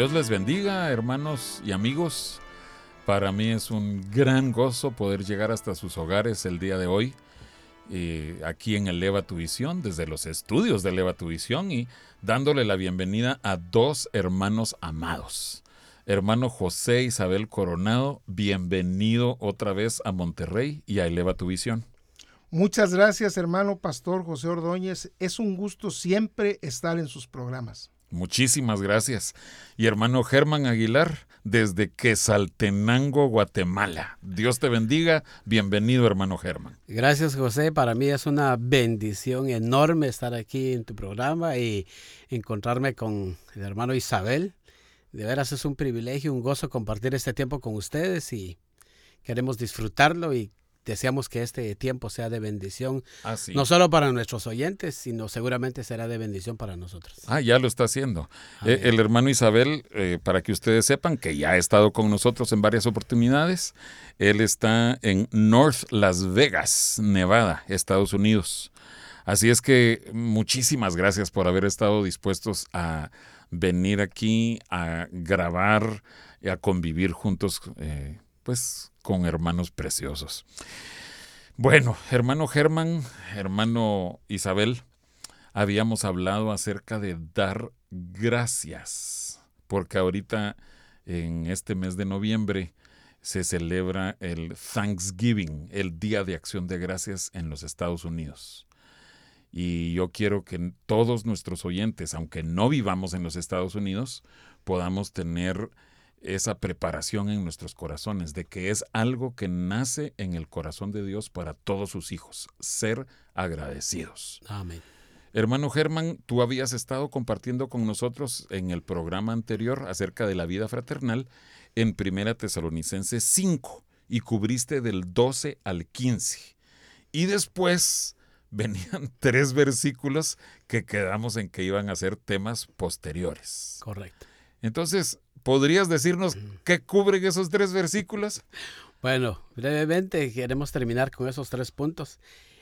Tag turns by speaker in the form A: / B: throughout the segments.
A: Dios les bendiga, hermanos y amigos. Para mí es un gran gozo poder llegar hasta sus hogares el día de hoy, eh, aquí en Eleva Tu Visión, desde los estudios de Eleva Tu Visión y dándole la bienvenida a dos hermanos amados. Hermano José Isabel Coronado, bienvenido otra vez a Monterrey y a Eleva Tu Visión.
B: Muchas gracias, hermano Pastor José Ordóñez. Es un gusto siempre estar en sus programas.
A: Muchísimas gracias. Y hermano Germán Aguilar, desde Quesaltenango, Guatemala. Dios te bendiga. Bienvenido, hermano Germán.
C: Gracias, José. Para mí es una bendición enorme estar aquí en tu programa y encontrarme con el hermano Isabel. De veras es un privilegio, un gozo compartir este tiempo con ustedes y queremos disfrutarlo y deseamos que este tiempo sea de bendición, no solo para nuestros oyentes, sino seguramente será de bendición para nosotros.
A: Ah, ya lo está haciendo. Eh, el hermano Isabel, eh, para que ustedes sepan que ya ha estado con nosotros en varias oportunidades, él está en North Las Vegas, Nevada, Estados Unidos. Así es que muchísimas gracias por haber estado dispuestos a venir aquí a grabar y a convivir juntos, eh, pues con hermanos preciosos. Bueno, hermano Germán, hermano Isabel, habíamos hablado acerca de dar gracias, porque ahorita en este mes de noviembre se celebra el Thanksgiving, el Día de Acción de Gracias en los Estados Unidos. Y yo quiero que todos nuestros oyentes, aunque no vivamos en los Estados Unidos, podamos tener esa preparación en nuestros corazones, de que es algo que nace en el corazón de Dios para todos sus hijos, ser agradecidos.
C: Amén.
A: Hermano Germán, tú habías estado compartiendo con nosotros en el programa anterior acerca de la vida fraternal en Primera Tesalonicenses 5 y cubriste del 12 al 15. Y después venían tres versículos que quedamos en que iban a ser temas posteriores.
C: Correcto.
A: Entonces, ¿Podrías decirnos qué cubren esos tres versículos?
C: Bueno, brevemente queremos terminar con esos tres puntos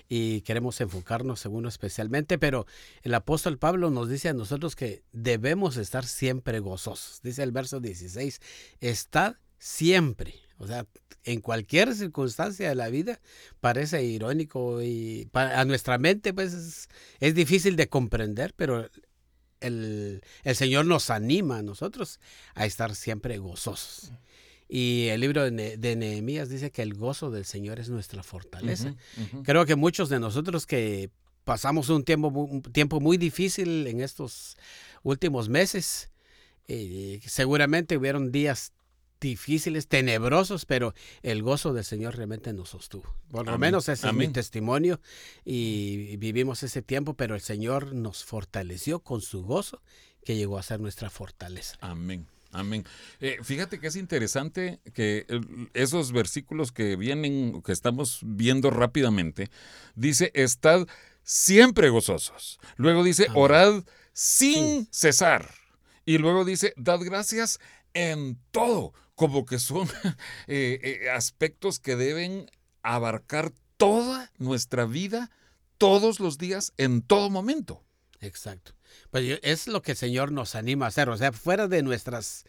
C: y queremos enfocarnos en uno especialmente, pero el apóstol Pablo nos dice a nosotros que debemos estar siempre gozosos. Dice el verso 16, estad siempre. O sea, en cualquier circunstancia de la vida parece irónico y a nuestra mente pues es, es difícil de comprender, pero el, Señor nos anima a nosotros a estar siempre gozosos. Y el libro de, Nehemías dice que el gozo del Señor es nuestra fortaleza. Creo que muchos de nosotros que pasamos un tiempo, un tiempo muy difícil en estos últimos meses, eh, seguramente hubieron días difíciles, tenebrosos, pero el gozo del Señor realmente nos sostuvo. Por lo menos ese es mi testimonio y vivimos ese tiempo, pero el Señor nos fortaleció con su gozo que llegó a ser nuestra fortaleza.
A: Amén. Amén. Eh, fíjate que es interesante que esos versículos que vienen, que estamos viendo rápidamente, dice, estad siempre gozosos. Luego dice, orad sin cesar. Y luego dice, dad gracias en todo como que son eh, eh, aspectos que deben abarcar toda nuestra vida, todos los días, en todo momento.
C: Exacto. Pues es lo que el Señor nos anima a hacer, o sea, fuera de nuestras,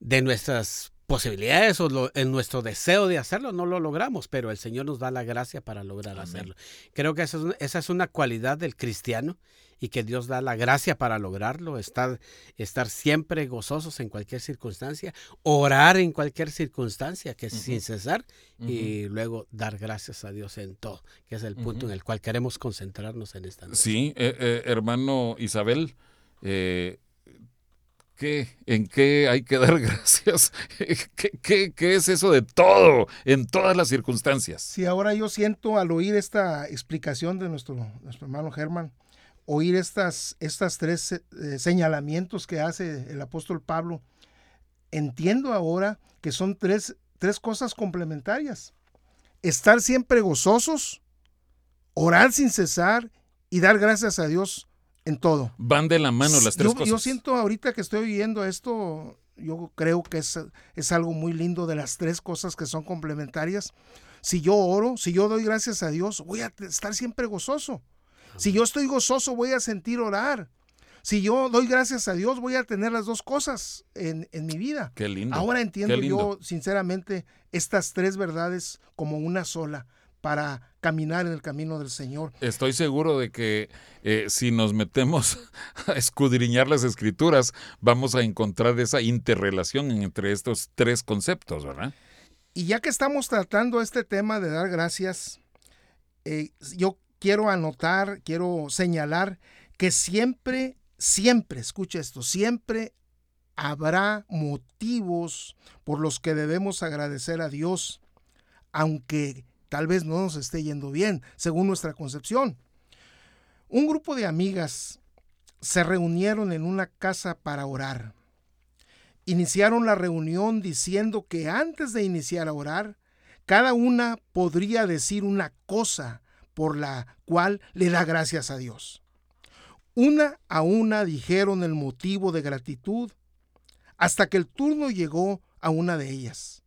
C: de nuestras posibilidades o en nuestro deseo de hacerlo, no lo logramos, pero el Señor nos da la gracia para lograr hacerlo. Creo que esa esa es una cualidad del cristiano y que Dios da la gracia para lograrlo, estar, estar siempre gozosos en cualquier circunstancia, orar en cualquier circunstancia, que es sin cesar, y luego dar gracias a Dios en todo, que es el punto en el cual queremos concentrarnos en esta noche.
A: Sí, eh, eh, hermano Isabel, eh, ¿Qué? ¿En qué hay que dar gracias? ¿Qué, qué, es eso de todo, en todas las circunstancias?
B: Sí, ahora yo siento al oír esta explicación de nuestro, nuestro hermano Germán, oír estas, estas tres eh, señalamientos que hace el apóstol Pablo, entiendo ahora que son tres, tres cosas complementarias. Estar siempre gozosos, orar sin cesar y dar gracias a Dios en todo.
A: Van de la mano las tres
B: yo,
A: cosas.
B: Yo siento ahorita que estoy oyendo esto, yo creo que es, es algo muy lindo de las tres cosas que son complementarias. Si yo oro, si yo doy gracias a Dios, voy a estar siempre gozoso. Si yo estoy gozoso, voy a sentir orar. Si yo doy gracias a Dios, voy a tener las dos cosas en, en mi vida.
A: Qué lindo.
B: Ahora entiendo
A: lindo.
B: yo, sinceramente, estas tres verdades como una sola para caminar en el camino del Señor.
A: Estoy seguro de que eh, si nos metemos a escudriñar las escrituras, vamos a encontrar esa interrelación entre estos tres conceptos, ¿verdad?
B: Y ya que estamos tratando este tema de dar gracias, eh, yo quiero anotar, quiero señalar que siempre, siempre, escucha esto, siempre habrá motivos por los que debemos agradecer a Dios, aunque tal vez no nos esté yendo bien, según nuestra concepción. Un grupo de amigas se reunieron en una casa para orar. Iniciaron la reunión diciendo que antes de iniciar a orar, cada una podría decir una cosa por la cual le da gracias a Dios. Una a una dijeron el motivo de gratitud hasta que el turno llegó a una de ellas,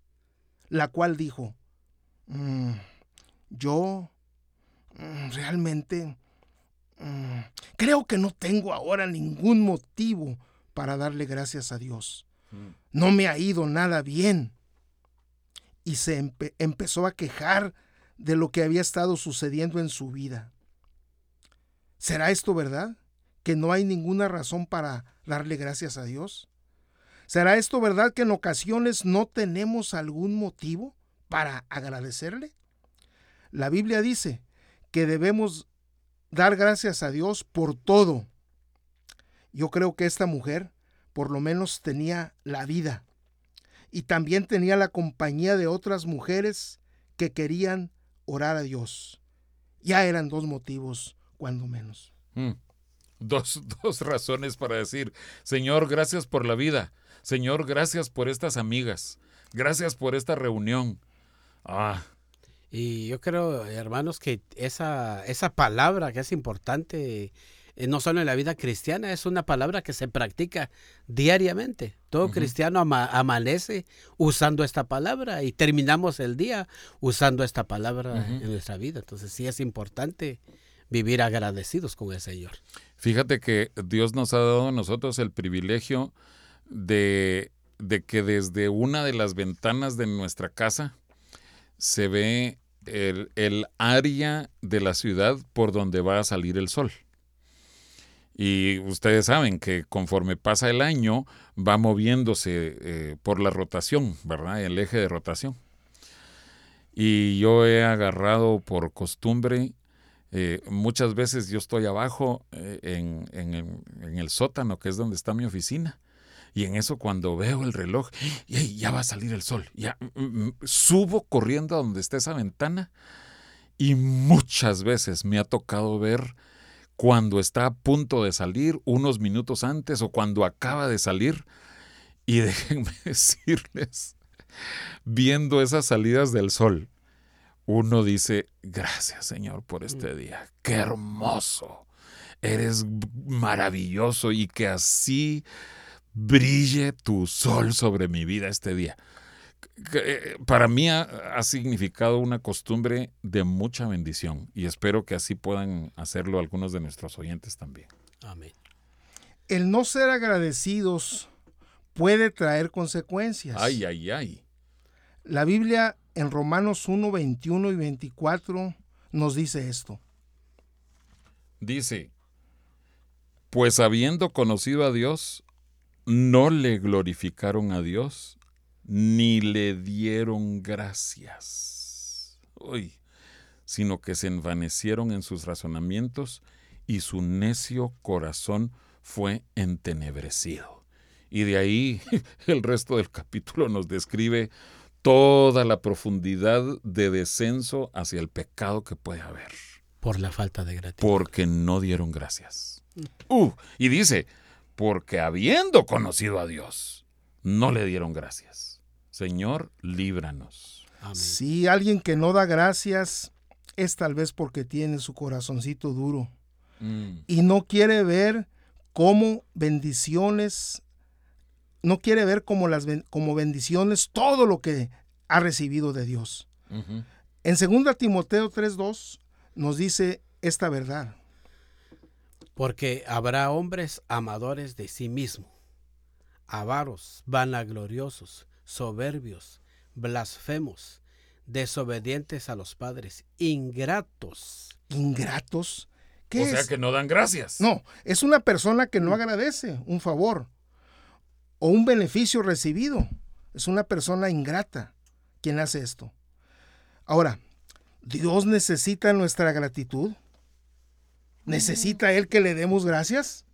B: la cual dijo, mm, yo mm, realmente mm, creo que no tengo ahora ningún motivo para darle gracias a Dios. No me ha ido nada bien. Y se empe empezó a quejar de lo que había estado sucediendo en su vida. ¿Será esto verdad? ¿Que no hay ninguna razón para darle gracias a Dios? ¿Será esto verdad que en ocasiones no tenemos algún motivo para agradecerle? La Biblia dice que debemos dar gracias a Dios por todo. Yo creo que esta mujer por lo menos tenía la vida y también tenía la compañía de otras mujeres que querían orar a Dios. Ya eran dos motivos, cuando menos.
A: Mm. Dos, dos razones para decir, Señor, gracias por la vida. Señor, gracias por estas amigas. Gracias por esta reunión. Ah,
C: Y yo creo, hermanos, que esa, esa palabra que es importante, eh, no solo en la vida cristiana, es una palabra que se practica diariamente. Todo cristiano ama- amanece usando esta palabra y terminamos el día usando esta palabra en nuestra vida. Entonces sí es importante vivir agradecidos con el Señor.
A: Fíjate que Dios nos ha dado a nosotros el privilegio de, de que desde una de las ventanas de nuestra casa se ve el, el área de la ciudad por donde va a salir el sol. Y ustedes saben que conforme pasa el año va moviéndose eh, por la rotación, ¿verdad? El eje de rotación. Y yo he agarrado por costumbre eh, muchas veces yo estoy abajo eh, en, el- sótano, que es donde está mi oficina. Y en eso cuando veo el reloj, ya va a salir el sol. Ya mm, mm, subo corriendo a donde está esa ventana y muchas veces me ha tocado ver cuando está a punto de salir, unos minutos antes o cuando acaba de salir. Y déjenme decirles, viendo esas salidas del sol, uno dice, gracias Señor por este día, qué hermoso, eres maravilloso y que así brille tu sol sobre mi vida este día. Eh, Para mí ha, ha significado una costumbre de mucha bendición y espero que así puedan hacerlo algunos de nuestros oyentes también.
C: Amén.
B: El no ser agradecidos puede traer consecuencias.
A: Ay, ay, ay.
B: La Biblia en Romanos 1, 21 y 24 nos dice esto.
A: Dice, pues habiendo conocido a Dios, no le glorificaron a Dios, ni le dieron gracias. Uy, sino que se envanecieron en sus razonamientos y su necio corazón fue entenebrecido. Y de ahí el resto del capítulo nos describe toda la profundidad de descenso hacia el pecado que puede haber.
C: Por la falta de gratitud.
A: Porque no dieron gracias. Uh, y dice, porque habiendo conocido a Dios, no le dieron gracias. Señor, líbranos.
B: Amén. Si alguien que no da gracias es tal vez porque tiene su corazoncito duro mm. y no quiere ver cómo bendiciones, no quiere ver como, las, como bendiciones todo lo que ha recibido de Dios. En 2 Timoteo 3.2 nos dice esta verdad.
C: Porque habrá hombres amadores de sí mismo, avaros, vanagloriosos, soberbios, blasfemos, desobedientes a los padres, ingratos.
B: ¿Ingratos?
A: ¿Qué o sea que no dan gracias.
B: No, es una persona que no agradece un favor o un beneficio recibido. Es una persona ingrata quien hace esto. Ahora, ¿Dios necesita nuestra gratitud? ¿Necesita Él que le demos gracias?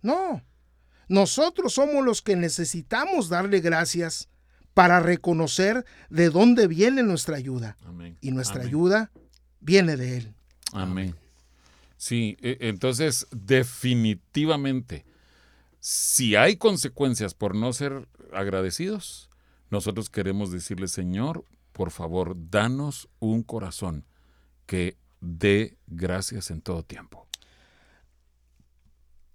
B: No. Nosotros somos los que necesitamos darle gracias para reconocer de dónde viene nuestra ayuda. Y nuestra ayuda viene de Él.
A: Amén. Sí, e, entonces definitivamente, si hay consecuencias por no ser agradecidos, nosotros queremos decirle, Señor, por favor, danos un corazón que dé gracias en todo tiempo.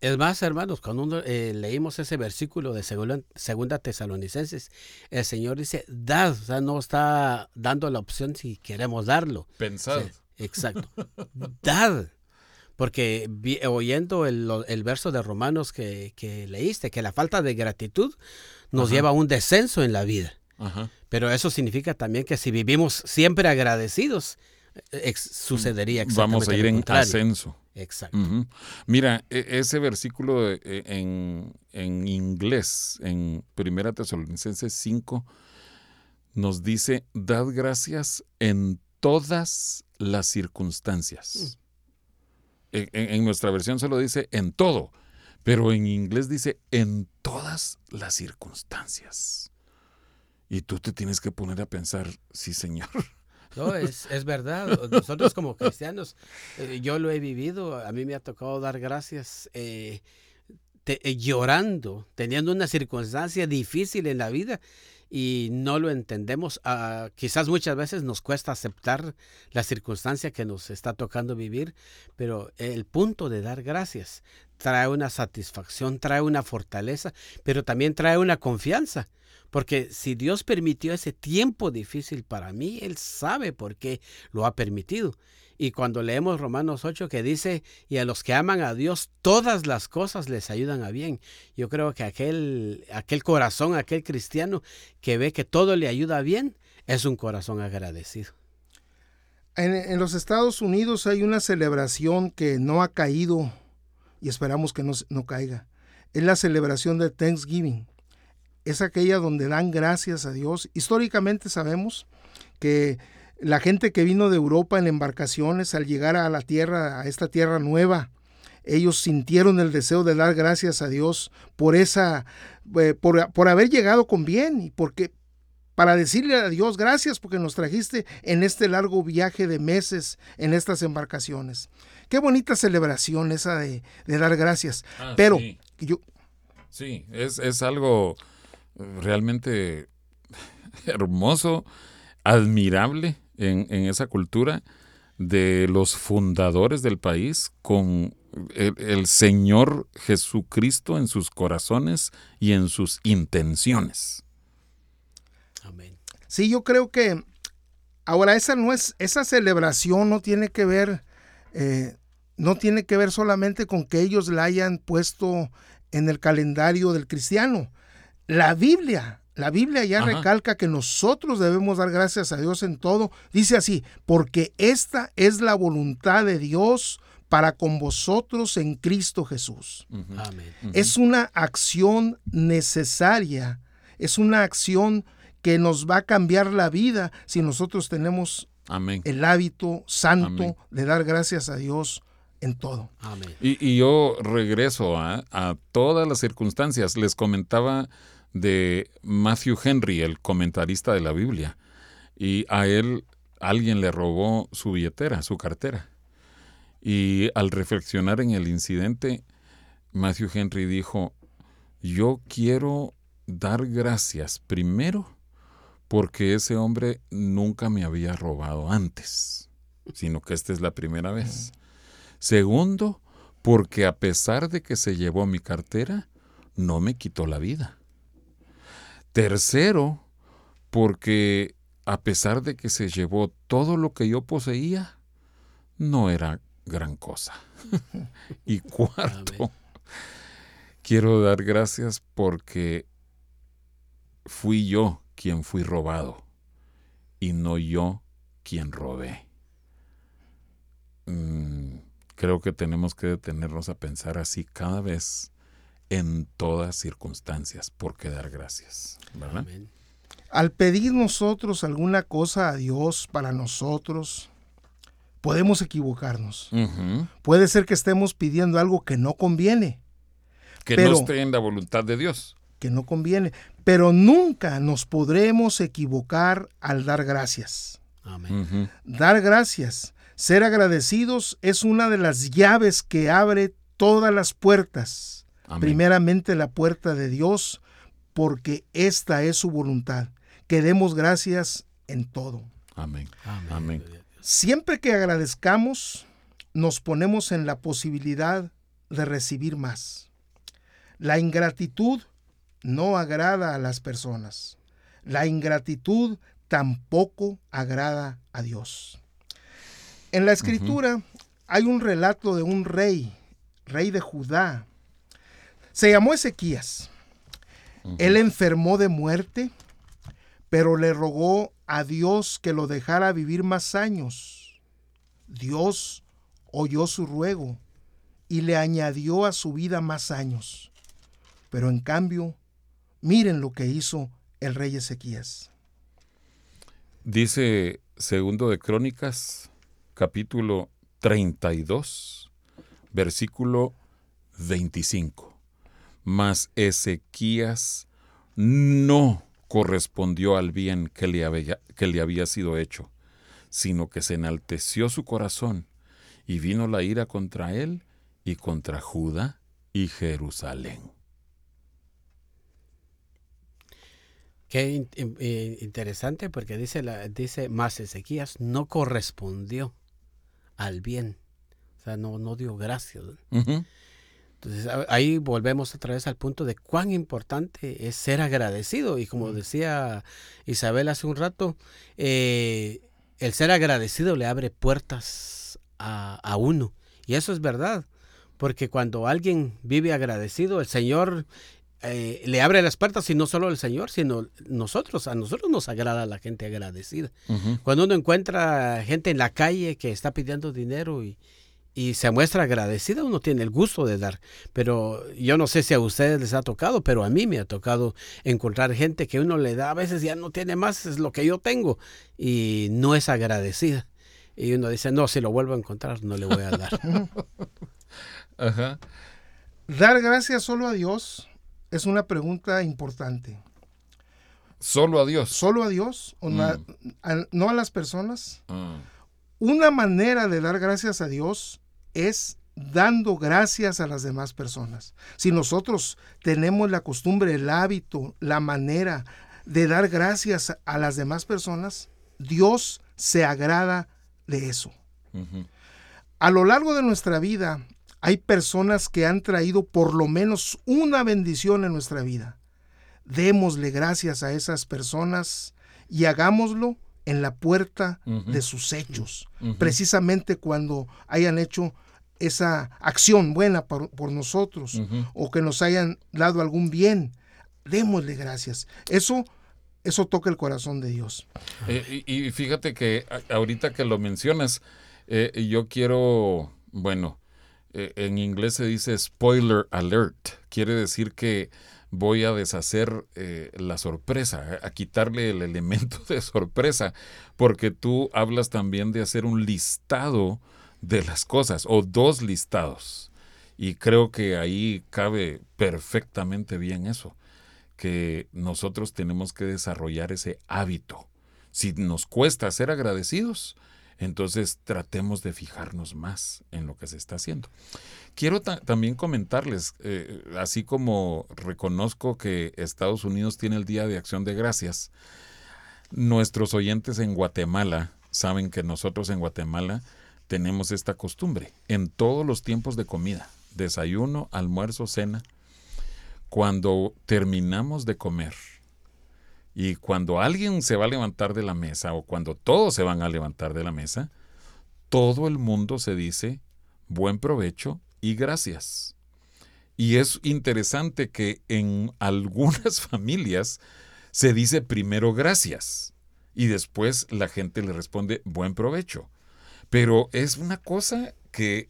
C: Es más, hermanos, cuando eh, leímos ese versículo de segunda, Tesalonicenses, el Señor dice, dad, o sea, no está dando la opción si queremos darlo.
A: Pensad.
C: exacto. dad. Porque oyendo el, verso de Romanos que, leíste, que la falta de gratitud nos lleva a un descenso en la vida. Pero eso significa también que si vivimos siempre agradecidos, sucedería
A: exactamente Vamos a ir en ascenso.
C: Exacto.
A: Mira, e, ese versículo e, en, en, inglés, en Primera Tesalonicenses 5, nos dice, dad gracias en todas las circunstancias. Mm. En, nuestra versión solo dice en todo, pero en inglés dice en todas las circunstancias. Y tú te tienes que poner a pensar, sí, Señor.
C: No, es, es verdad. Nosotros como cristianos, eh, yo lo he vivido, a mí me ha tocado dar gracias eh, eh, llorando, teniendo una circunstancia difícil en la vida y no lo entendemos. Ah, quizás muchas veces nos cuesta aceptar la circunstancia que nos está tocando vivir, pero el punto de dar gracias trae una satisfacción, trae una fortaleza, pero también trae una confianza. Porque si Dios permitió ese tiempo difícil para mí, Él sabe por qué lo ha permitido. Y cuando leemos Romanos 8 que dice, y a los que aman a Dios, todas las cosas les ayudan a bien. Yo creo que aquel, aquel corazón, aquel cristiano que ve que todo le ayuda bien, es un corazón agradecido.
B: En, los Estados Unidos hay una celebración que no ha caído y esperamos que no, no caiga. Es la celebración de Thanksgiving. Es aquella donde dan gracias a Dios. Históricamente sabemos que la gente que vino de Europa en embarcaciones al llegar a la tierra, a esta tierra nueva, ellos sintieron el deseo de dar gracias a Dios por esa, eh, por, por, haber llegado con bien y porque para decirle a Dios gracias porque nos trajiste en este largo viaje de meses en estas embarcaciones. Qué bonita celebración esa de, dar gracias. Ah, Pero
A: sí.
B: yo...
A: Sí, es, es algo realmente hermoso, admirable en, esa cultura de los fundadores del país con el, Señor Jesucristo en sus corazones y en sus intenciones.
B: Amén. Sí, yo creo que ahora esa no es, esa celebración no tiene que ver, eh, no tiene que ver solamente con que ellos la hayan puesto en el calendario del cristiano. La Biblia la Biblia ya recalca que nosotros debemos dar gracias a Dios en todo. Dice así, porque esta es la voluntad de Dios para con vosotros en Cristo Jesús. Es una acción necesaria, es una acción que nos va a cambiar la vida si nosotros tenemos el hábito santo de dar gracias a Dios en todo.
A: Y, yo regreso a, a todas las circunstancias. Les comentaba de Matthew Henry, el comentarista de la Biblia. Y a él alguien le robó su billetera, su cartera. Y al reflexionar en el incidente, Matthew Henry dijo, yo quiero dar gracias primero porque ese hombre nunca me había robado antes, sino que esta es la primera vez. Segundo, porque a pesar de que se llevó mi cartera, no me quitó la vida. Tercero, porque a pesar de que se llevó todo lo que yo poseía, no era gran cosa. y cuarto, quiero dar gracias porque fui yo quien fui robado y no yo quien robé. Mm, creo que tenemos que detenernos a pensar así cada vez en todas circunstancias por qué dar gracias.
B: Al pedir nosotros alguna cosa a Dios para nosotros, podemos equivocarnos. Puede ser que estemos pidiendo algo que no conviene.
A: Que no esté en la voluntad de Dios
B: que no conviene, pero nunca nos podremos equivocar al dar gracias. Amén. Dar gracias, ser agradecidos es una de las llaves que abre todas las puertas. Primeramente la puerta de Dios, porque esta es su voluntad. Que demos gracias en todo.
A: Amén. Amén.
B: Siempre que agradezcamos, nos ponemos en la posibilidad de recibir más. La ingratitud no agrada a las personas. La ingratitud tampoco agrada a Dios. En la escritura hay un relato de un rey, rey de Judá. Se llamó Ezequías. Él enfermó de muerte, pero le rogó a Dios que lo dejara vivir más años. Dios oyó su ruego y le añadió a su vida más años. Pero en cambio, Miren lo que hizo el rey Ezequías.
A: Dice segundo de Crónicas, capítulo 32, versículo 25. Mas Ezequías no correspondió al bien que le, había, que le había sido hecho, sino que se enalteció su corazón y vino la ira contra él y contra Judá y Jerusalén.
C: Qué interesante porque dice, la, dice, más Ezequías no correspondió al bien. O sea, no, no dio gracias. Entonces ahí volvemos otra vez al punto de cuán importante es ser agradecido. Y como decía Isabel hace un rato, eh, el ser agradecido le abre puertas a, a uno. Y eso es verdad. Porque cuando alguien vive agradecido, el Señor eh, le abre las puertas y no solo el Señor, sino nosotros. A nosotros nos agrada la gente agradecida. Cuando uno encuentra gente en la calle que está pidiendo dinero y, se muestra agradecida, uno tiene el gusto de dar. Pero yo no sé si a ustedes les ha tocado, pero a mí me ha tocado encontrar gente que uno le da, a veces ya no tiene más, es lo que yo tengo, y no es agradecida. Y uno dice, no, si lo vuelvo a encontrar, no le voy a dar.
B: Dar gracias solo a Dios es una pregunta importante.
A: ¿Solo a Dios?
B: ¿Solo a Dios? O mm. ¿No a las personas? Ah. Una manera de dar gracias a Dios es dando gracias a las demás personas. Si nosotros tenemos la costumbre, el hábito, la manera de dar gracias a las demás personas, Dios se agrada de eso. A lo largo de nuestra vida, hay personas que han traído por lo menos una bendición en nuestra vida. Démosle gracias a esas personas y hagámoslo en la puerta de sus hechos, precisamente cuando hayan hecho esa acción buena por, nosotros o que nos hayan dado algún bien. Démosle gracias. Eso eso toca el corazón de Dios.
A: Eh, y, fíjate que ahorita que lo mencionas, eh, yo quiero, bueno, eh, en inglés se dice spoiler alert, quiere decir que voy a deshacer eh, la sorpresa, a quitarle el elemento de sorpresa, porque tú hablas también de hacer un listado de las cosas o dos listados. Y creo que ahí cabe perfectamente bien eso, que nosotros tenemos que desarrollar ese hábito. Si nos cuesta ser agradecidos, Entonces tratemos de fijarnos más en lo que se está haciendo. Quiero también comentarles, eh, así como reconozco que Estados Unidos tiene el Día de Acción de Gracias, nuestros oyentes en Guatemala saben que nosotros en Guatemala tenemos esta costumbre en todos los tiempos de comida, desayuno, almuerzo, cena, cuando terminamos de comer y cuando alguien se va a levantar de la mesa o cuando todos se van a levantar de la mesa, todo el mundo se dice buen provecho y gracias. Y es interesante que en algunas familias se dice primero gracias y después la gente le responde buen provecho. Pero es una cosa que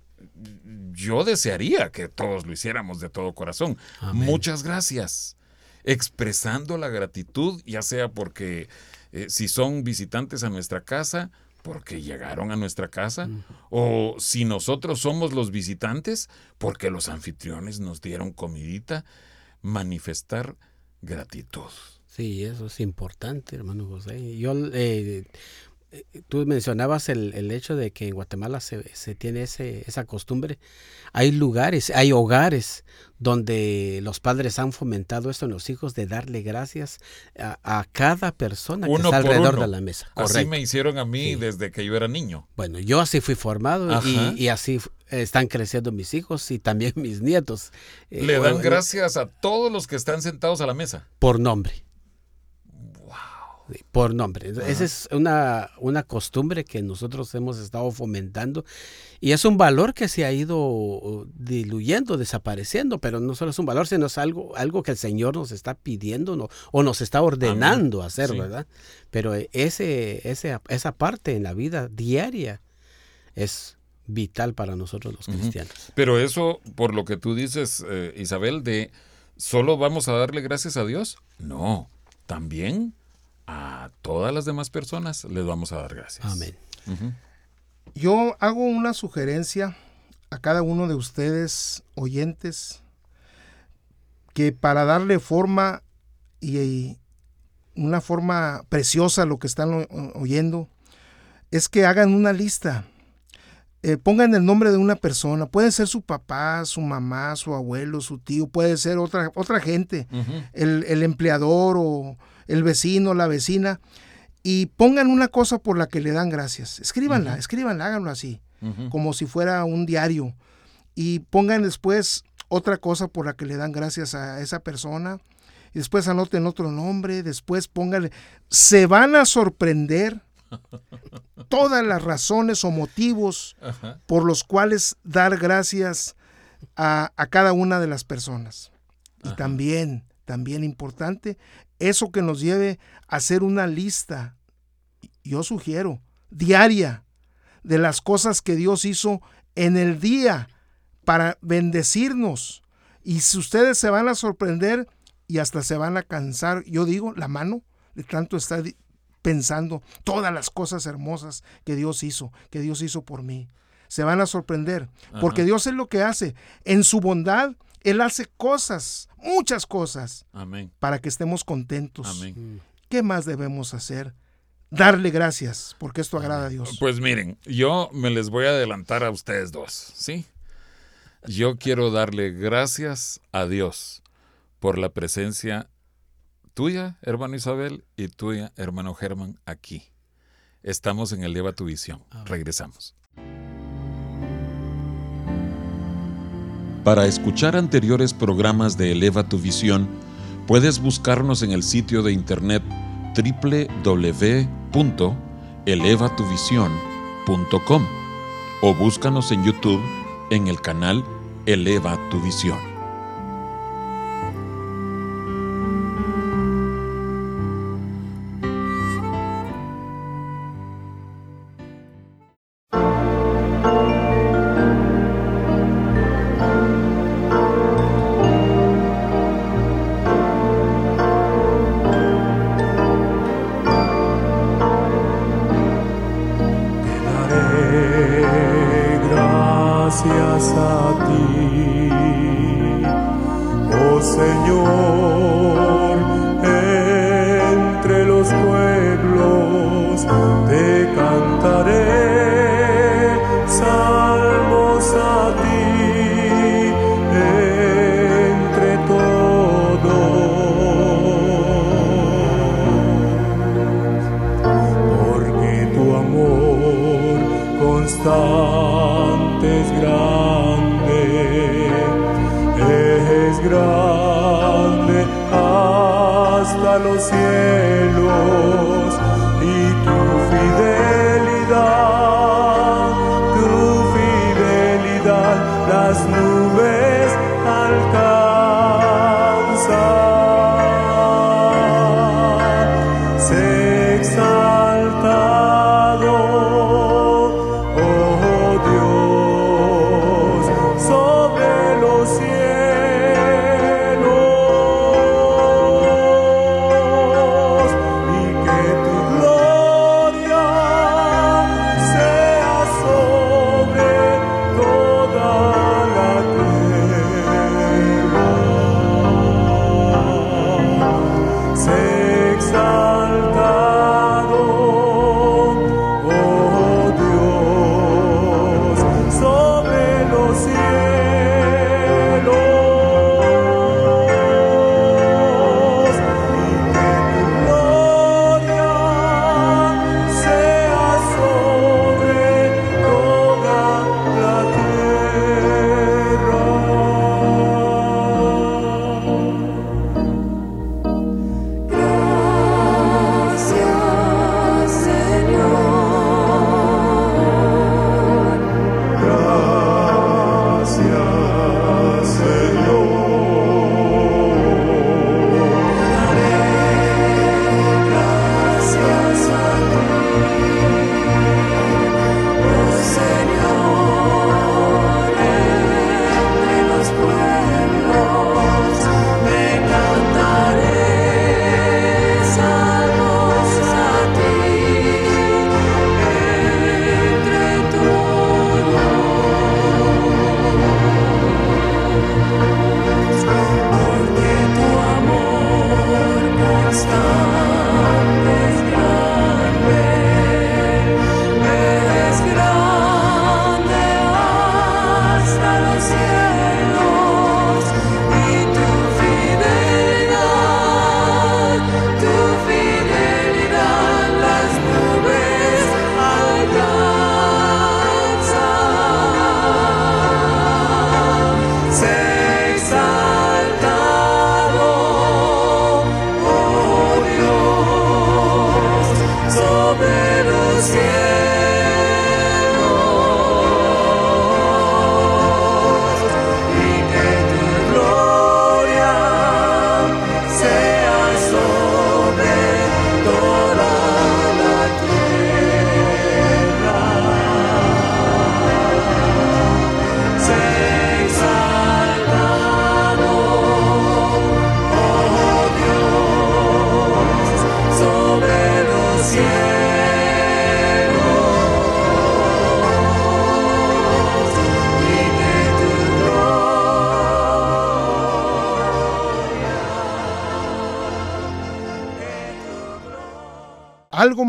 A: yo desearía que todos lo hiciéramos de todo corazón. Muchas gracias. Expresando la gratitud, ya sea porque eh, si son visitantes a nuestra casa, porque llegaron a nuestra casa, o si nosotros somos los visitantes, porque los anfitriones nos dieron comidita, manifestar gratitud.
C: Sí, eso es importante, hermano José. Yo eh, eh, tú mencionabas el, el, hecho de que en Guatemala se, se, tiene ese, esa costumbre. Hay lugares, hay hogares donde los padres han fomentado esto en los hijos de darle gracias a, cada persona que está alrededor de la mesa.
A: Así me hicieron a mí desde que yo era niño.
C: Bueno, yo así fui formado y, y, así están creciendo mis hijos y también mis nietos.
A: Eh, Le dan gracias a todos los que están sentados a la mesa.
C: Por nombre por nombre. Esa es una, una costumbre que nosotros hemos estado fomentando y es un valor que se ha ido diluyendo, desapareciendo, pero no solo es un valor, sino es algo, algo que el Señor nos está pidiendo o nos está ordenando hacer, ¿verdad? Pero ese, ese, esa parte en la vida diaria es vital para nosotros los cristianos.
A: Pero eso, por lo que tú dices, eh, Isabel, de solo vamos a darle gracias a Dios, no, también a todas las demás personas les vamos a dar gracias.
C: Amén.
B: Yo hago una sugerencia a cada uno de ustedes, oyentes, que para darle forma y una forma preciosa a lo que están oyendo, es que hagan una lista. Eh, pongan el nombre de una persona. Puede ser su papá, su mamá, su abuelo, su tío, puede ser otra, otra gente, el, el, empleador o el vecino, la vecina, y pongan una cosa por la que le dan gracias. Escríbanla, escríbanla, háganlo así, como si fuera un diario. Y pongan después otra cosa por la que le dan gracias a esa persona. Y después anoten otro nombre, después pónganle. Se van a sorprender todas las razones o motivos por los cuales dar gracias a, cada una de las personas. Y también, también importante, eso que nos lleve a hacer una lista, yo sugiero, diaria, de las cosas que Dios hizo en el día para bendecirnos. Y si ustedes se van a sorprender y hasta se van a cansar, yo digo, la mano de tanto estar pensando todas las cosas hermosas que Dios hizo, que Dios hizo por mí. Se van a sorprender, porque Dios es lo que hace. En su bondad, Él hace cosas muchas cosas
A: Amén.
B: para que estemos contentos.
A: Amén.
B: ¿Qué más debemos hacer? Darle gracias, porque esto agrada a Dios.
A: Pues miren, yo me les voy a adelantar a ustedes dos, ¿sí? Yo quiero darle gracias a Dios por la presencia tuya, hermano Isabel, y tuya, hermano Germán, aquí. Estamos en el Lleva tu Visión. Regresamos. Para escuchar anteriores programas de Eleva tu Visión, puedes buscarnos en el sitio de internet www.elevatuvision.com o búscanos en YouTube en el canal Eleva tu Visión.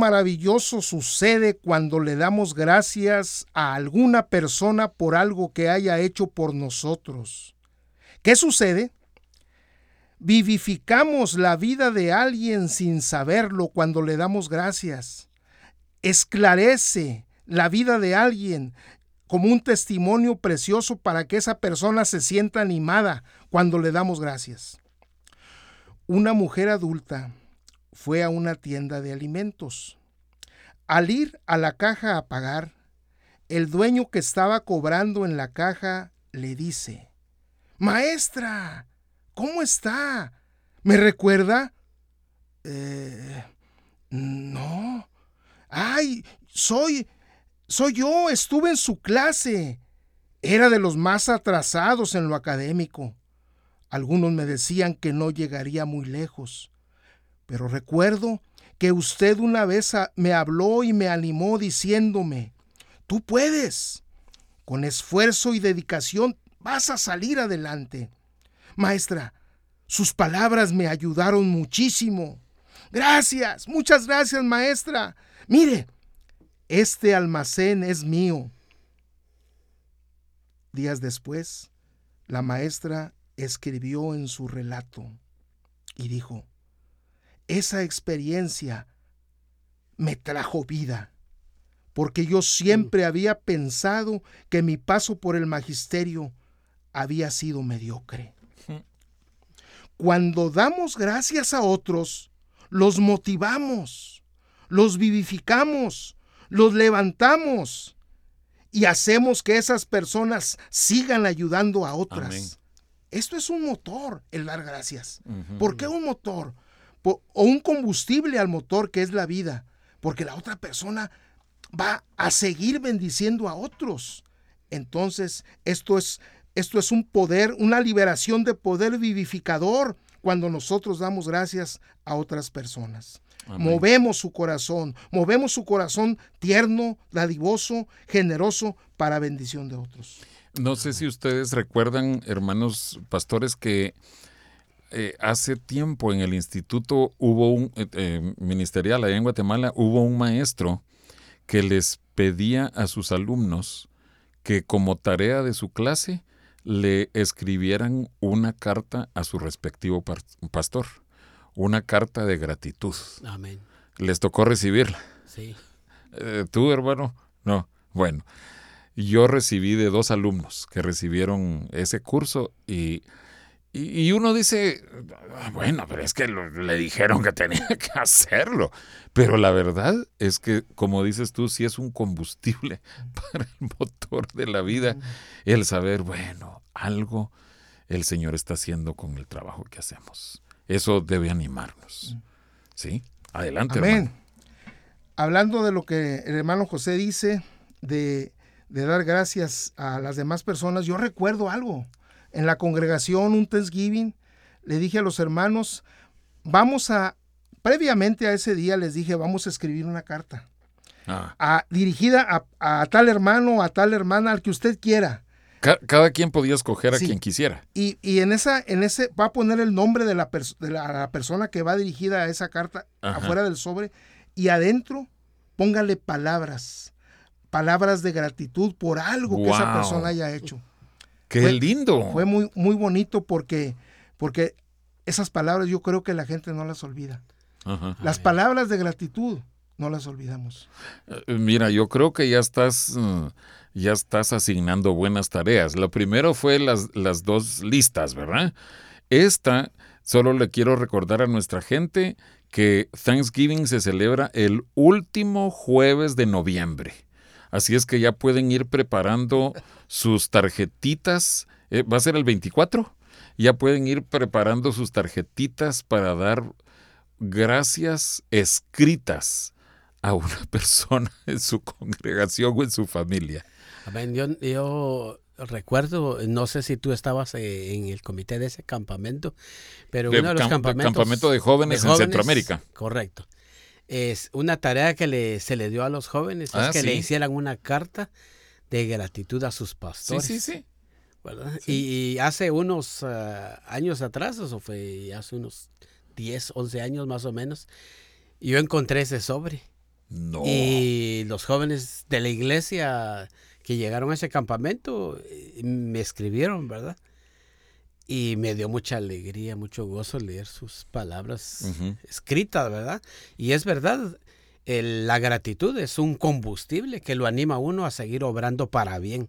B: Maravilloso sucede cuando le damos gracias a alguna persona por algo que haya hecho por nosotros. ¿Qué sucede? Vivificamos la vida de alguien sin saberlo cuando le damos gracias. Esclarece la vida de alguien como un testimonio precioso para que esa persona se sienta animada cuando le damos gracias. Una mujer adulta fue a una tienda de alimentos. Al ir a la caja a pagar, el dueño que estaba cobrando en la caja le dice, Maestra, ¿cómo está? ¿Me recuerda? "Eh, no. Ay, soy, soy yo, estuve en su clase. Era de los más atrasados en lo académico. Algunos me decían que no llegaría muy lejos. Pero recuerdo que usted una vez me habló y me animó diciéndome, tú puedes. Con esfuerzo y dedicación vas a salir adelante. Maestra, sus palabras me ayudaron muchísimo. Gracias, muchas gracias, maestra. Mire, este almacén es mío. Días después, la maestra escribió en su relato y dijo, esa experiencia me trajo vida. porque yo siempre había pensado que mi paso por el magisterio había sido mediocre. Cuando damos gracias a otros, los motivamos, los vivificamos, los levantamos y hacemos que esas personas sigan ayudando a otras.
A: Amén.
B: Esto es un motor, el dar gracias. ¿Por qué un motor? O un combustible al motor que es la vida. Porque la otra persona va a seguir bendiciendo a otros. Entonces, esto es, esto es un poder, una liberación de poder vivificador cuando nosotros damos gracias a otras personas.
A: Amén.
B: Movemos su corazón, movemos su corazón tierno, dadivoso, generoso para bendición de otros.
A: No sé si ustedes recuerdan, hermanos pastores, que eh, hace tiempo en el instituto hubo un eh, eh, ministerial allá en Guatemala, hubo un maestro que les pedía a sus alumnos que como tarea de su clase le escribieran una carta a su respectivo pastor, una carta de gratitud.
C: Amén.
A: Les tocó recibirla.
C: Sí.
A: Eh, ¿Tú, hermano? No. Bueno, yo recibí de dos alumnos que recibieron ese curso y, y, y uno dice, "Ah, bueno, pero es que lo- le dijeron que tenía que hacerlo. Pero la verdad es que, como dices tú, sí es un combustible para el motor de la vida el saber, bueno, algo el Señor está haciendo con el trabajo que hacemos. Eso debe animarnos. ¿Sí? Adelante,
B: Amén.
A: hermano.
B: Hablando de lo que el hermano José dice, de, de dar gracias a las demás personas, yo recuerdo algo. En la congregación, un Thanksgiving, le dije a los hermanos, vamos a, previamente a ese día les dije, vamos a escribir una carta
A: Ah.
B: a- dirigida a, a tal hermano, a tal hermana, al que usted quiera.
A: Ca- Cada quien podía escoger a
B: Sí.
A: quien quisiera.
B: Y, y en esa, en ese, va a poner el nombre de la, de la, la persona que va dirigida a esa carta
A: Ajá.
B: afuera del sobre y adentro póngale palabras, palabras de gratitud por algo que esa persona haya hecho.
A: ¡Qué
B: Fue-
A: lindo!
B: Fue muy, muy bonito porque, porque esas palabras yo creo que la gente no las olvida.
A: Ajá.
B: Las palabras de gratitud no las olvidamos.
A: Eh, Mira, yo creo que ya estás, mm, ya estás asignando buenas tareas. Lo primero fue las, las dos listas, ¿verdad? Esta, solo le quiero recordar a nuestra gente que Thanksgiving se celebra el último jueves de noviembre. Así es que ya pueden ir preparando sus tarjetitas. Eh, ¿Va a ser el 24? Ya pueden ir preparando sus tarjetitas para dar gracias escritas a una persona en su congregación o en su familia.
C: Amén. Yo, yo recuerdo, no sé si tú estabas eh, en el comité de ese campamento, pero
A: De
C: uno de los
A: cam-
C: campamentos...
A: campamento de jóvenes en Centroamérica.
C: Correcto. Es una tarea que le, se le dio a los jóvenes,
A: Ah,
C: es que le
A: sí.
C: hicieran una carta de gratitud a sus
A: Sí,
C: pastores.
A: sí, sí.
C: ¿verdad? Y, y hace unos ah, años atrás, eso fue hace unos 10, 11 años más o menos, yo encontré ese sobre.
A: No.
C: Y los jóvenes de la iglesia que llegaron a ese campamento eh, me escribieron, ¿verdad? Y me dio mucha alegría, mucho gozo leer sus palabras escritas, ¿verdad? Y es verdad, el- la gratitud es un combustible que lo anima a uno a seguir obrando para bien.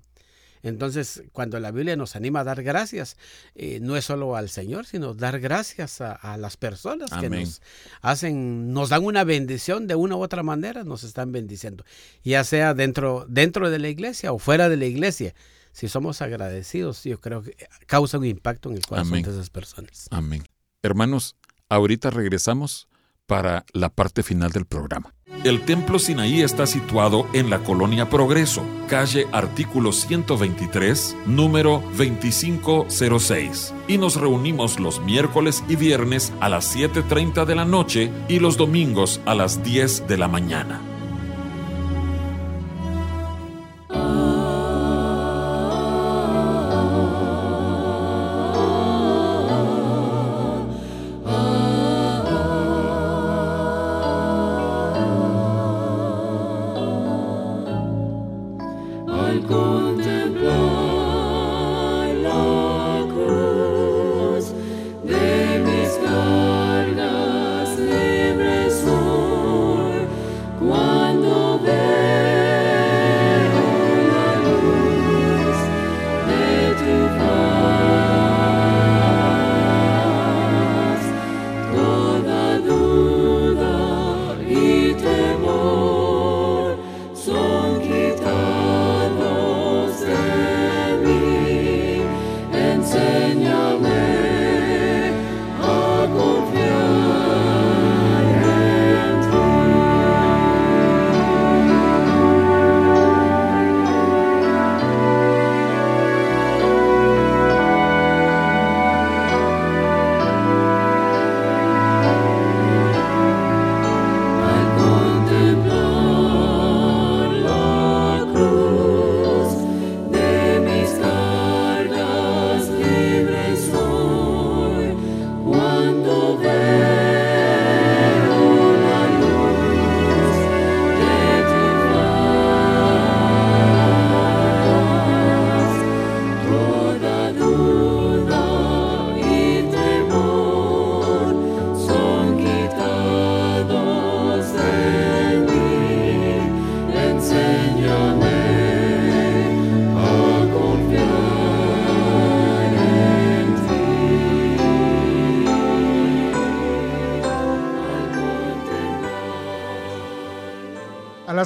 C: Entonces, cuando la Biblia nos anima a dar gracias, eh, no es solo al Señor, sino dar gracias a, a las personas que nos hacen, nos dan una bendición de una u otra manera, nos están bendiciendo, ya sea dentro, dentro de la iglesia o fuera de la iglesia. Si somos agradecidos, yo creo que causa un impacto en el corazón
A: Amén.
C: de esas personas.
A: Amén. Hermanos, ahorita regresamos para la parte final del programa. El Templo Sinaí está situado en la Colonia Progreso, calle Artículo 123, número 2506. Y nos reunimos los miércoles y viernes a las 7.30 de la noche y los domingos a las 10 de la mañana.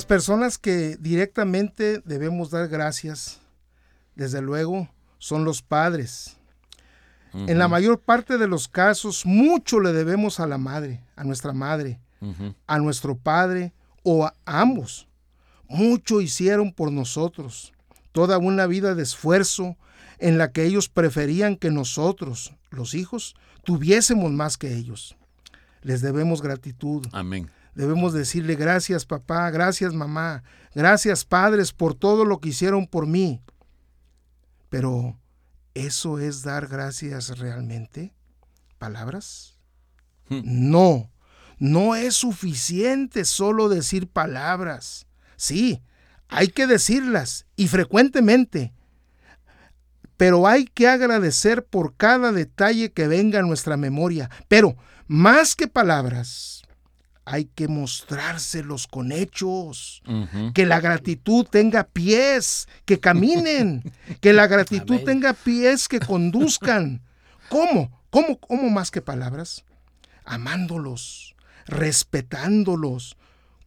B: Las personas que directamente debemos dar gracias, desde luego, son los padres. En la mayor parte de los casos, mucho le debemos a la madre, a nuestra madre, a nuestro padre o a ambos. Mucho hicieron por nosotros, toda una vida de esfuerzo en la que ellos preferían que nosotros, los hijos, tuviésemos más que ellos. Les debemos gratitud.
A: Amén.
B: Debemos decirle gracias papá, gracias mamá, gracias padres por todo lo que hicieron por mí. Pero, ¿eso es dar gracias realmente? ¿Palabras?
A: Hmm.
B: No, no es suficiente solo decir palabras. Sí, hay que decirlas y frecuentemente. Pero hay que agradecer por cada detalle que venga a nuestra memoria. Pero, más que palabras, hay que mostrárselos con hechos. Que la gratitud tenga pies, que caminen. que la gratitud tenga pies que conduzcan. ¿Cómo? ¿Cómo? ¿Cómo más que palabras? Amándolos, respetándolos,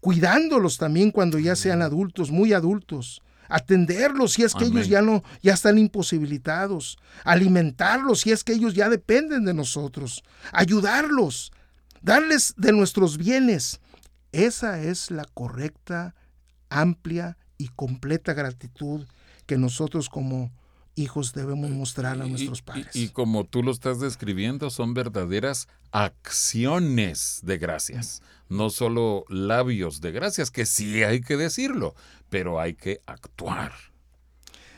B: cuidándolos también cuando ya sean adultos, muy adultos. Atenderlos si es que ellos ya no, ya están imposibilitados. Alimentarlos si es que ellos ya dependen de nosotros. Ayudarlos. Darles de nuestros bienes. Esa es la correcta, amplia y completa gratitud que nosotros como hijos debemos mostrar a nuestros
A: y-
B: padres.
A: Y, como tú lo estás describiendo, son verdaderas acciones de gracias, no solo labios de gracias, que sí hay que decirlo, pero hay que actuar.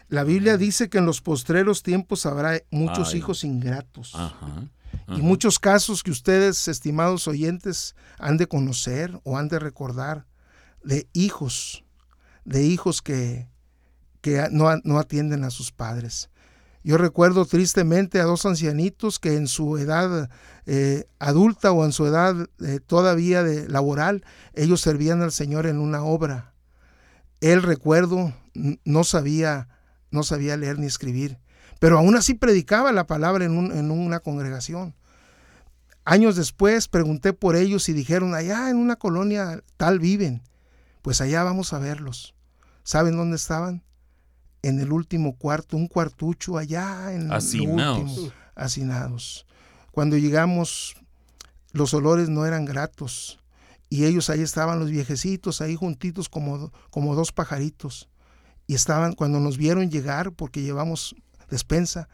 B: La Biblia dice que en los postreros tiempos habrá muchos
A: Ay.
B: hijos ingratos.
A: Ajá.
B: Y muchos casos que ustedes, estimados oyentes, han de conocer o han de recordar de hijos, de hijos que, que no, no atienden a sus padres. Yo recuerdo tristemente a dos ancianitos que en su edad eh, adulta o en su edad eh, todavía de laboral, ellos servían al Señor en una obra. Él, recuerdo, no sabía, no sabía leer ni escribir, pero aún así predicaba la palabra en, un- en una congregación. Años después pregunté por ellos y dijeron, allá en una colonia tal viven. Pues allá vamos a verlos. ¿Saben dónde estaban? En el último cuarto, un cuartucho allá en lo
A: Hacinados.
B: último, hacinados. Cuando llegamos, los olores no eran gratos. Y ellos ahí estaban los viejecitos, ahí juntitos como, como dos pajaritos. Y estaban, cuando nos vieron llegar, porque llevamos despensa,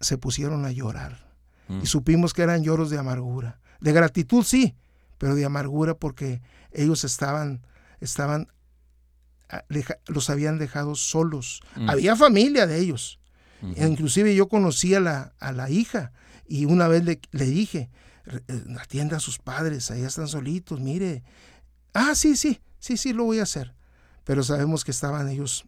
B: se pusieron a llorar.
A: Mm.
B: Y supimos que eran lloros de amargura. De gratitud sí, pero de amargura porque ellos estaban, estaban, ah, deja- los habían dejado solos.
A: Mm.
B: Había familia de ellos.
A: Ujú.
B: Inclusive yo conocí a la, a la hija y una vez le, le dije, "Re- eh, atienda a sus padres, allá están solitos, mire. Ah, sí, sí, sí, sí, lo voy a hacer. Pero sabemos que estaban ellos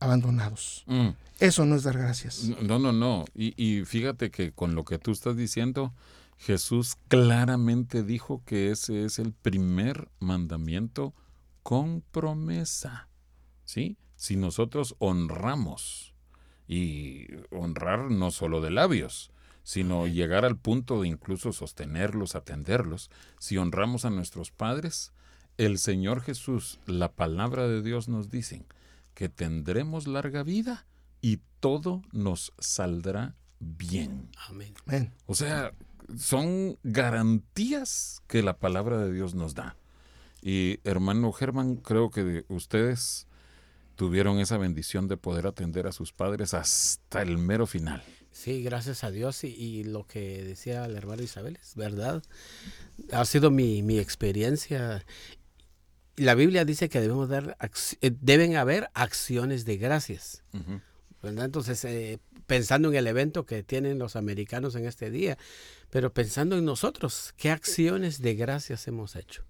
B: abandonados.
A: Mm.
B: Eso no es dar gracias.
A: No, no, no. Y, fíjate que con lo que tú estás diciendo, Jesús claramente dijo que ese es el primer mandamiento con promesa. ¿Sí? Si nosotros honramos, y honrar no solo de labios, sino llegar al punto de incluso sostenerlos, atenderlos, si honramos a nuestros padres, el Señor Jesús, la palabra de Dios nos dicen que tendremos larga vida y todo nos saldrá bien.
C: Amén.
B: Amén.
A: O sea, son garantías que la palabra de Dios nos da. Y hermano Germán, creo que ustedes tuvieron esa bendición de poder atender a sus padres hasta el mero final.
C: Sí, gracias a Dios. Y, y lo que decía el hermano Isabel es verdad. Ha sido mi, mi experiencia. La Biblia dice que debemos dar, eh, deben haber acciones de gracias.
A: Ujú.
C: Entonces, eh, pensando en el evento que tienen los americanos en este día, pero pensando en nosotros, ¿qué acciones de gracias hemos hecho?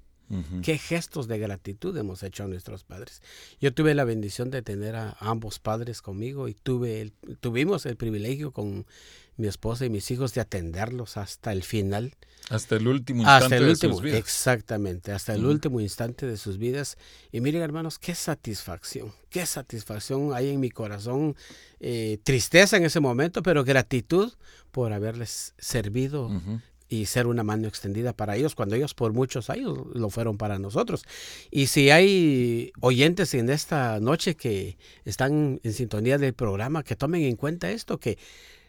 C: ¿Qué gestos de gratitud hemos hecho a nuestros padres? Yo tuve la bendición de tener a ambos padres conmigo y tuve el- tuvimos el privilegio con mi esposa y mis hijos de atenderlos hasta el final.
A: Hasta el último instante
C: Hasta el
A: de
C: último,
A: sus vidas.
C: exactamente, hasta el último instante de sus vidas. Y miren, hermanos, qué satisfacción, qué satisfacción hay en mi corazón. Eh, tristeza en ese momento, pero gratitud por haberles servido. Y ser una mano extendida para ellos cuando ellos por muchos años lo fueron para nosotros. Y si hay oyentes en esta noche que están en sintonía del programa, que tomen en cuenta esto, que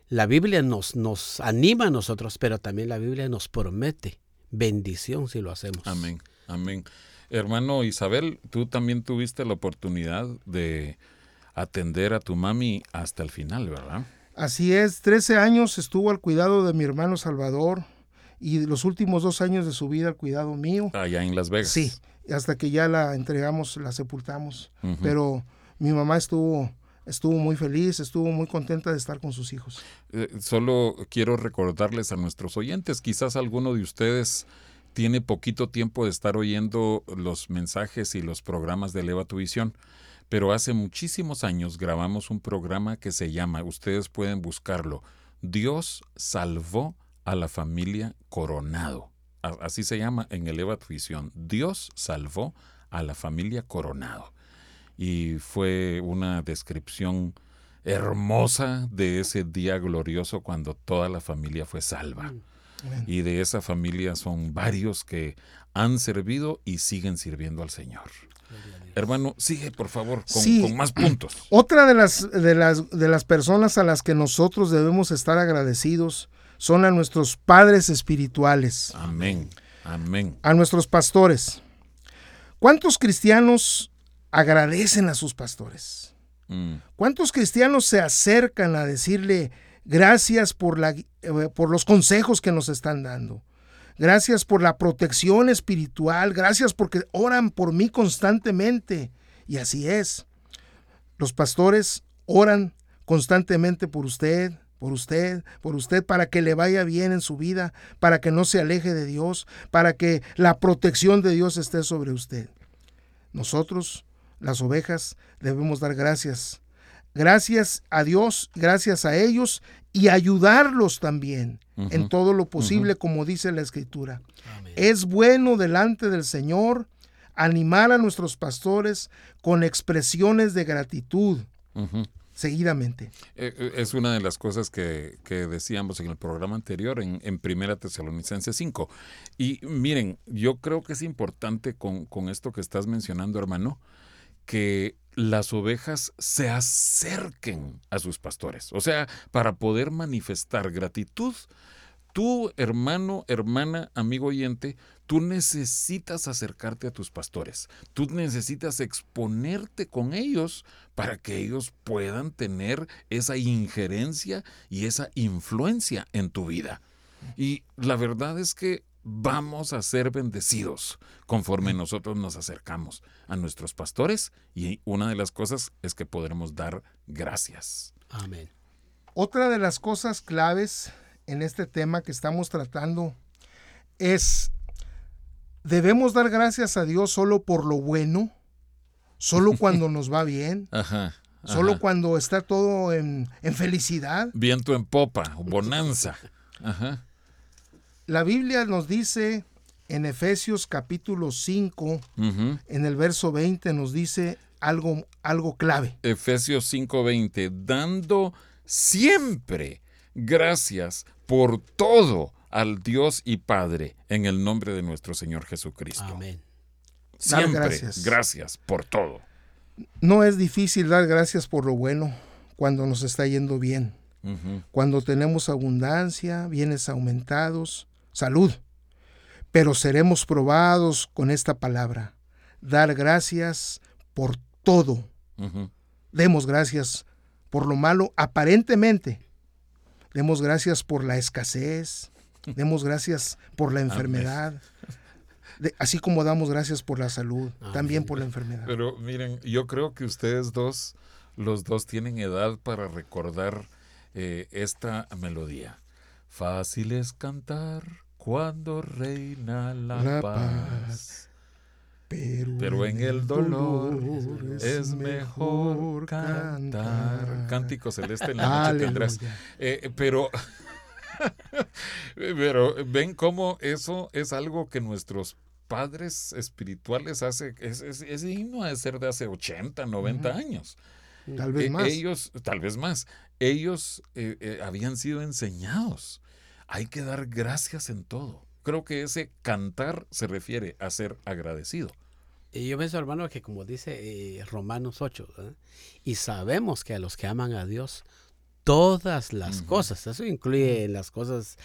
C: la Biblia nos, nos anima a nosotros, pero también la Biblia nos promete bendición si lo hacemos.
A: Amén, amén. Hermano Isabel, tú también tuviste la oportunidad de atender a tu mami hasta el final, ¿verdad?
B: Así es, 13 años estuvo al cuidado de mi hermano Salvador y los últimos dos años de su vida al cuidado mío.
A: Allá en Las Vegas.
B: Sí, hasta que ya la entregamos, la sepultamos. Pero mi mamá estuvo, estuvo muy feliz, estuvo muy contenta de estar con sus hijos.
A: Eh, solo quiero recordarles a nuestros oyentes, quizás alguno de ustedes tiene poquito tiempo de estar oyendo los mensajes y los programas de Eleva tu Visión, pero hace muchísimos años grabamos un programa que se llama, ustedes pueden buscarlo, Dios salvó a la familia Coronado. Así se llama en Eleva tu Visión, Dios salvó a la familia Coronado. Y fue una descripción hermosa de ese día glorioso cuando toda la familia fue salva.
B: Amén.
A: Y de esa familia son varios que han servido y siguen sirviendo al Señor. Hermano, sigue por favor con,
B: Sí.
A: con más puntos.
B: Otra de las, de, las, de las personas a las que nosotros debemos estar agradecidos son a nuestros padres espirituales,
A: Amén, amén.
B: a nuestros pastores. ¿Cuántos cristianos agradecen a sus pastores?
A: Mm,
B: ¿Cuántos cristianos se acercan a decirle gracias por, la, eh, por los consejos que nos están dando? Gracias por la protección espiritual. Gracias porque oran por mí constantemente. Y así es. Los pastores oran constantemente por usted, por usted, por usted, para que le vaya bien en su vida, para que no se aleje de Dios, para que la protección de Dios esté sobre usted. Nosotros, las ovejas, debemos dar gracias. Gracias a Dios, gracias a ellos y ayudarlos también en todo lo posible, como dice la Escritura.
C: Amén.
B: Es bueno delante del Señor animar a nuestros pastores con expresiones de gratitud. Seguidamente.
A: Eh, eh, Es una de las cosas que, que decíamos en el programa anterior, en, en Primera Tesalonicense 5. Y miren, yo creo que es importante con, con esto que estás mencionando, hermano, que las ovejas se acerquen a sus pastores. O sea, para poder manifestar gratitud, tú, hermano, hermana, amigo oyente, tú necesitas acercarte a tus pastores. Tú necesitas exponerte con ellos para que ellos puedan tener esa injerencia y esa influencia en tu vida. Y la verdad es que vamos a ser bendecidos conforme nosotros nos acercamos a nuestros pastores y una de las cosas es que podremos dar gracias.
C: Amén.
B: Otra de las cosas claves en este tema que estamos tratando es, debemos dar gracias a Dios solo por lo bueno, solo cuando nos va bien,
A: Ajá.
B: solo cuando está todo en, en felicidad.
A: Viento en popa, bonanza. Ajá.
B: La Biblia nos dice en Efesios capítulo 5,
A: Ujú.
B: en el verso 20, nos dice algo, algo clave.
A: Efesios 5:20, dando siempre gracias por todo al Dios y Padre en el nombre de nuestro Señor Jesucristo.
C: Amén.
B: Dar
A: Siempre
B: gracias.
A: gracias por todo.
B: No es difícil dar gracias por lo bueno cuando nos está yendo bien, cuando tenemos abundancia, bienes aumentados, salud. Pero seremos probados con esta palabra. Dar gracias por todo. Demos gracias por lo malo aparentemente. Demos gracias por la escasez. Demos gracias por la enfermedad. De- así como damos gracias por la salud, también por la enfermedad.
A: Pero miren, yo creo que ustedes dos, los dos tienen edad para recordar eh, esta melodía. Fácil es cantar cuando reina la,
B: La
A: paz.
B: paz. Pero,
A: Pero en el dolor
B: dolor
A: es mejor cantar. Cántico celeste en la noche
B: Aleluya.
A: tendrás. Eh, pero, pero ven cómo eso es algo que nuestros padres espirituales hace, es, es, ese himno ha de ser de hace 80, 90 años.
B: Tal vez
A: Eh,
B: más.
A: Ellos, tal vez más, ellos eh, eh, habían sido enseñados hay que dar gracias en todo. Creo que ese cantar se refiere a ser agradecido.
C: Y yo pienso, hermano, que como dice eh, Romanos 8, ¿verdad? y sabemos que a los que aman a Dios, todas las cosas, eso incluye las cosas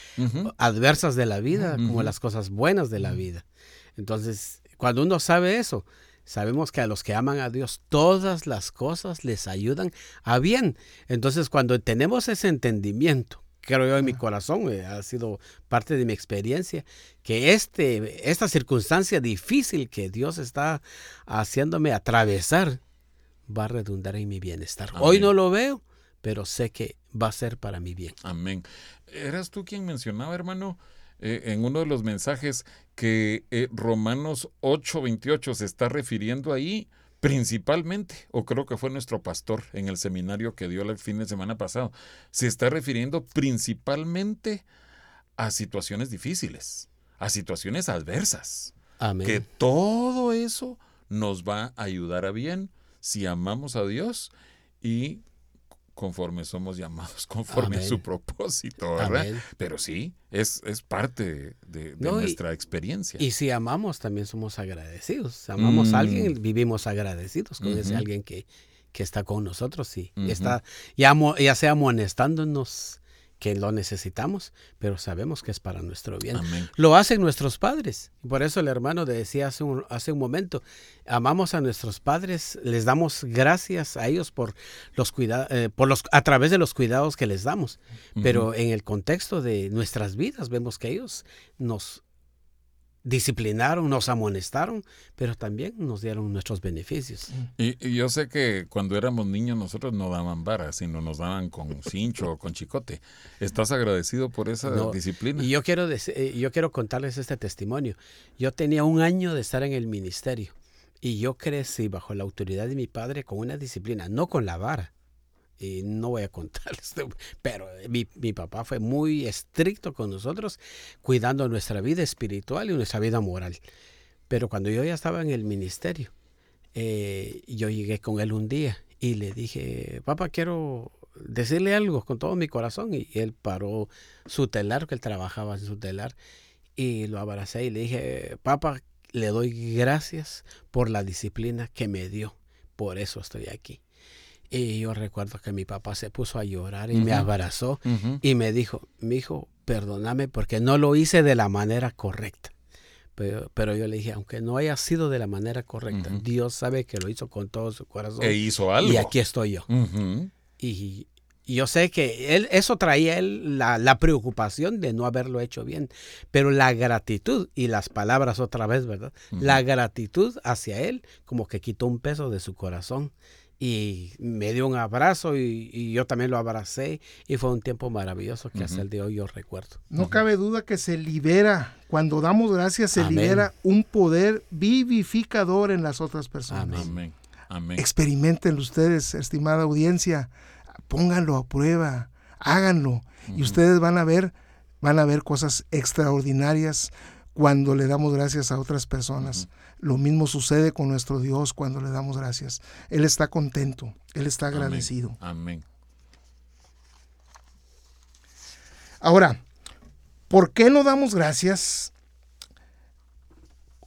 C: adversas de la vida como las cosas buenas de la vida. Entonces, cuando uno sabe eso, sabemos que a los que aman a Dios, todas las cosas les ayudan a bien. Entonces, cuando tenemos ese entendimiento, creo yo en mi corazón, eh, ha sido parte de mi experiencia, que este, esta circunstancia difícil que Dios está haciéndome atravesar va a redundar en mi bienestar. Hoy no lo veo, pero sé que va a ser para mi bien.
A: Amén. Eras tú quien mencionaba, hermano, eh, en uno de los mensajes que eh, Romanos 8:28 se está refiriendo ahí principalmente, o creo que fue nuestro pastor en el seminario que dio el fin de semana pasado, se está refiriendo principalmente a situaciones difíciles, a situaciones adversas,
C: Amén.
A: que todo eso nos va a ayudar a bien si amamos a Dios y conforme somos llamados, conforme a su propósito, ¿verdad?
C: Amén.
A: Pero sí, es, es parte de, de
C: No, y-
A: nuestra experiencia.
C: Y si amamos, también somos agradecidos. Si amamos
A: Mm.
C: a alguien, vivimos agradecidos con ese alguien que, que está con nosotros y está ya, ya sea amonestándonos que lo necesitamos, pero sabemos que es para nuestro bien.
A: Amén.
C: Lo hacen nuestros padres. Y Por eso el hermano decía hace un, hace un momento, amamos a nuestros padres, les damos gracias a ellos por los cuidados, por los, a través de los cuidados que les damos. Pero en el contexto de nuestras vidas vemos que ellos nos disciplinaron, nos amonestaron, pero también nos dieron nuestros beneficios.
A: Y, y yo sé que cuando éramos niños nosotros no daban varas, sino nos daban con cincho o con chicote. ¿Estás agradecido por esa
C: No,
A: disciplina?
C: Y yo quiero, eh, yo quiero contarles este testimonio. Yo tenía un año de estar en el ministerio y yo crecí bajo la autoridad de mi padre con una disciplina, no con la vara. Y no voy a contarles, pero mi, mi papá fue muy estricto con nosotros, cuidando nuestra vida espiritual y nuestra vida moral. Pero cuando yo ya estaba en el ministerio, eh, yo llegué con él un día y le dije, papá, quiero decirle algo con todo mi corazón. Y él paró su telar, que él trabajaba en su telar, y lo abracé y le dije, papá, le doy gracias por la disciplina que me dio. Por eso estoy aquí. Y yo recuerdo que mi papá se puso a llorar y me abrazó y me dijo, mi hijo, perdóname porque no lo hice de la manera correcta. Pero, pero yo le dije, aunque no haya sido de la manera correcta. Dios sabe que lo hizo con todo su corazón.
A: E hizo algo.
C: y aquí estoy yo. Y, y yo sé que él, eso traía él la, la preocupación de no haberlo hecho bien. Pero la gratitud y las palabras otra vez, ¿verdad? La gratitud hacia él como que quitó un peso de su corazón. Y me dio un abrazo y, y yo también lo abracé. Y fue un tiempo maravilloso que hasta el día de hoy yo recuerdo.
B: No cabe duda que se libera, cuando damos gracias, se
C: Amén.
B: libera un poder vivificador en las otras personas.
C: Amén.
B: Experimentenlo ustedes, estimada audiencia, pónganlo a prueba, háganlo y ustedes van a ver, van a ver cosas extraordinarias cuando le damos gracias a otras personas. Lo mismo sucede con nuestro Dios cuando le damos gracias. Él está contento, él está
A: Amén.
B: agradecido.
A: Amén.
B: Ahora, ¿por qué no damos gracias?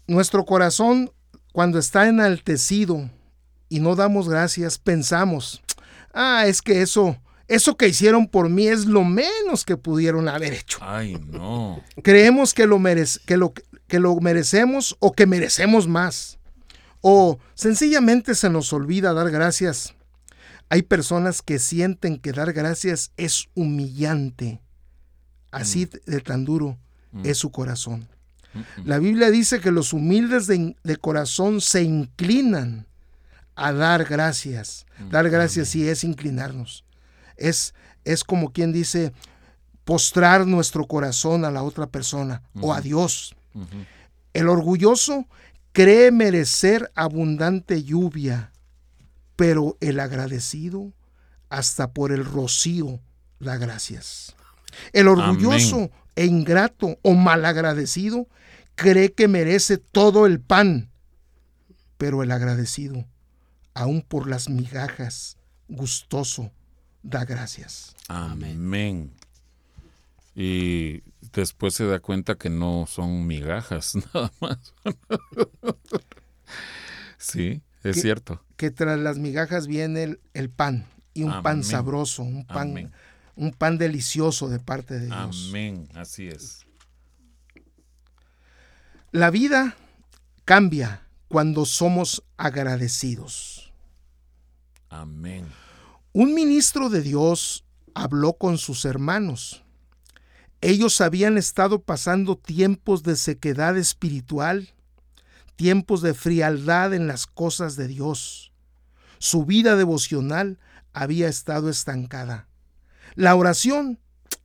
B: Nuestro corazón, cuando está enaltecido y no damos gracias, pensamos, ah, es que eso, eso que hicieron por mí es lo menos que pudieron haber hecho.
A: Ay, no.
B: Creemos que lo, merece- que lo, que lo merecemos o que merecemos más. O sencillamente se nos olvida dar gracias. Hay personas que sienten que dar gracias es humillante. Así de tan duro es su corazón. La Biblia dice que los humildes de, de corazón se inclinan a dar gracias. Dar gracias sí es inclinarnos. Es, es como quien dice postrar nuestro corazón a la otra persona o a Dios. El orgulloso cree merecer abundante lluvia, pero el agradecido hasta por el rocío da gracias. El orgulloso
A: Amén.
B: e ingrato o malagradecido cree que merece todo el pan, pero el agradecido, aun por las migajas, gustoso, da gracias.
A: Amén. Y después se da cuenta que no son migajas, nada más. sí, es cierto.
B: Que tras las migajas viene el, el pan y un pan sabroso, un pan,
A: Amén.
B: un pan delicioso de parte de Dios.
A: Amén, así es.
B: La vida cambia cuando somos agradecidos.
A: Amén.
B: Un ministro de Dios habló con sus hermanos. Ellos habían estado pasando tiempos de sequedad espiritual, tiempos de frialdad en las cosas de Dios. Su vida devocional había estado estancada. La oración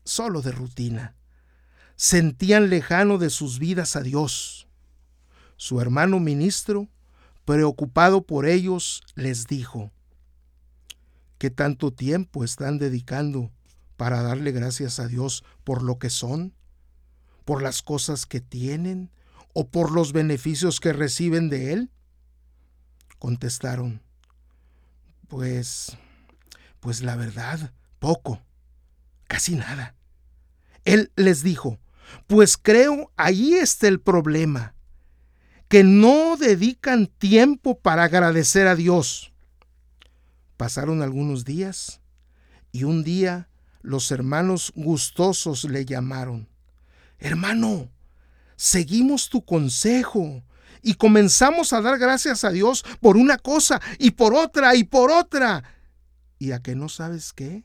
B: solo de rutina. Sentían lejano de sus vidas a Dios. Su hermano ministro, preocupado por ellos, les dijo, ¿Qué tanto tiempo están dedicando para darle gracias a Dios por lo que son, por las cosas que tienen o por los beneficios que reciben de Él? Contestaron, pues, pues la verdad, poco, casi nada. Él les dijo, pues creo ahí está el problema, que no dedican tiempo para agradecer a Dios. Pasaron algunos días y un día los hermanos gustosos le llamaron. Hermano, seguimos tu consejo y comenzamos a dar gracias a Dios por una cosa y por otra y por otra. ¿Y a que no sabes qué?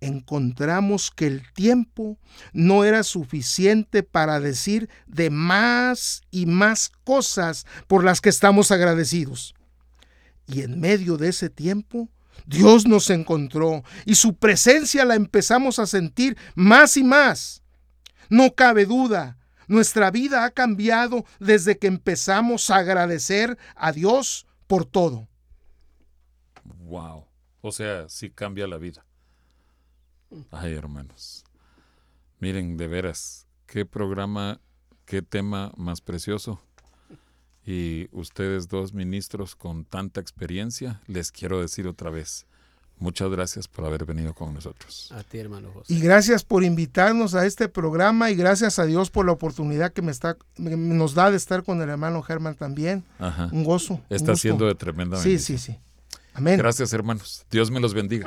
B: Encontramos que el tiempo no era suficiente para decir de más y más cosas por las que estamos agradecidos. Y en medio de ese tiempo, Dios nos encontró y su presencia la empezamos a sentir más y más. No cabe duda, nuestra vida ha cambiado desde que empezamos a agradecer a Dios por todo.
A: Wow. O sea, sí cambia la vida. Ay, hermanos. Miren, de veras, qué programa, qué tema más precioso. Y ustedes dos ministros con tanta experiencia, les quiero decir otra vez, muchas gracias por haber venido con nosotros.
C: A ti, hermano José.
B: Y gracias por invitarnos a este programa y gracias a Dios por la oportunidad que me está, me- nos da de estar con el hermano Germán también.
A: Ajá.
B: Un gozo. un
A: Está
B: gusto.
A: siendo de tremenda
B: Sí,
A: bendición.
B: sí, sí. Amén.
A: Gracias, hermanos. Dios me los bendiga.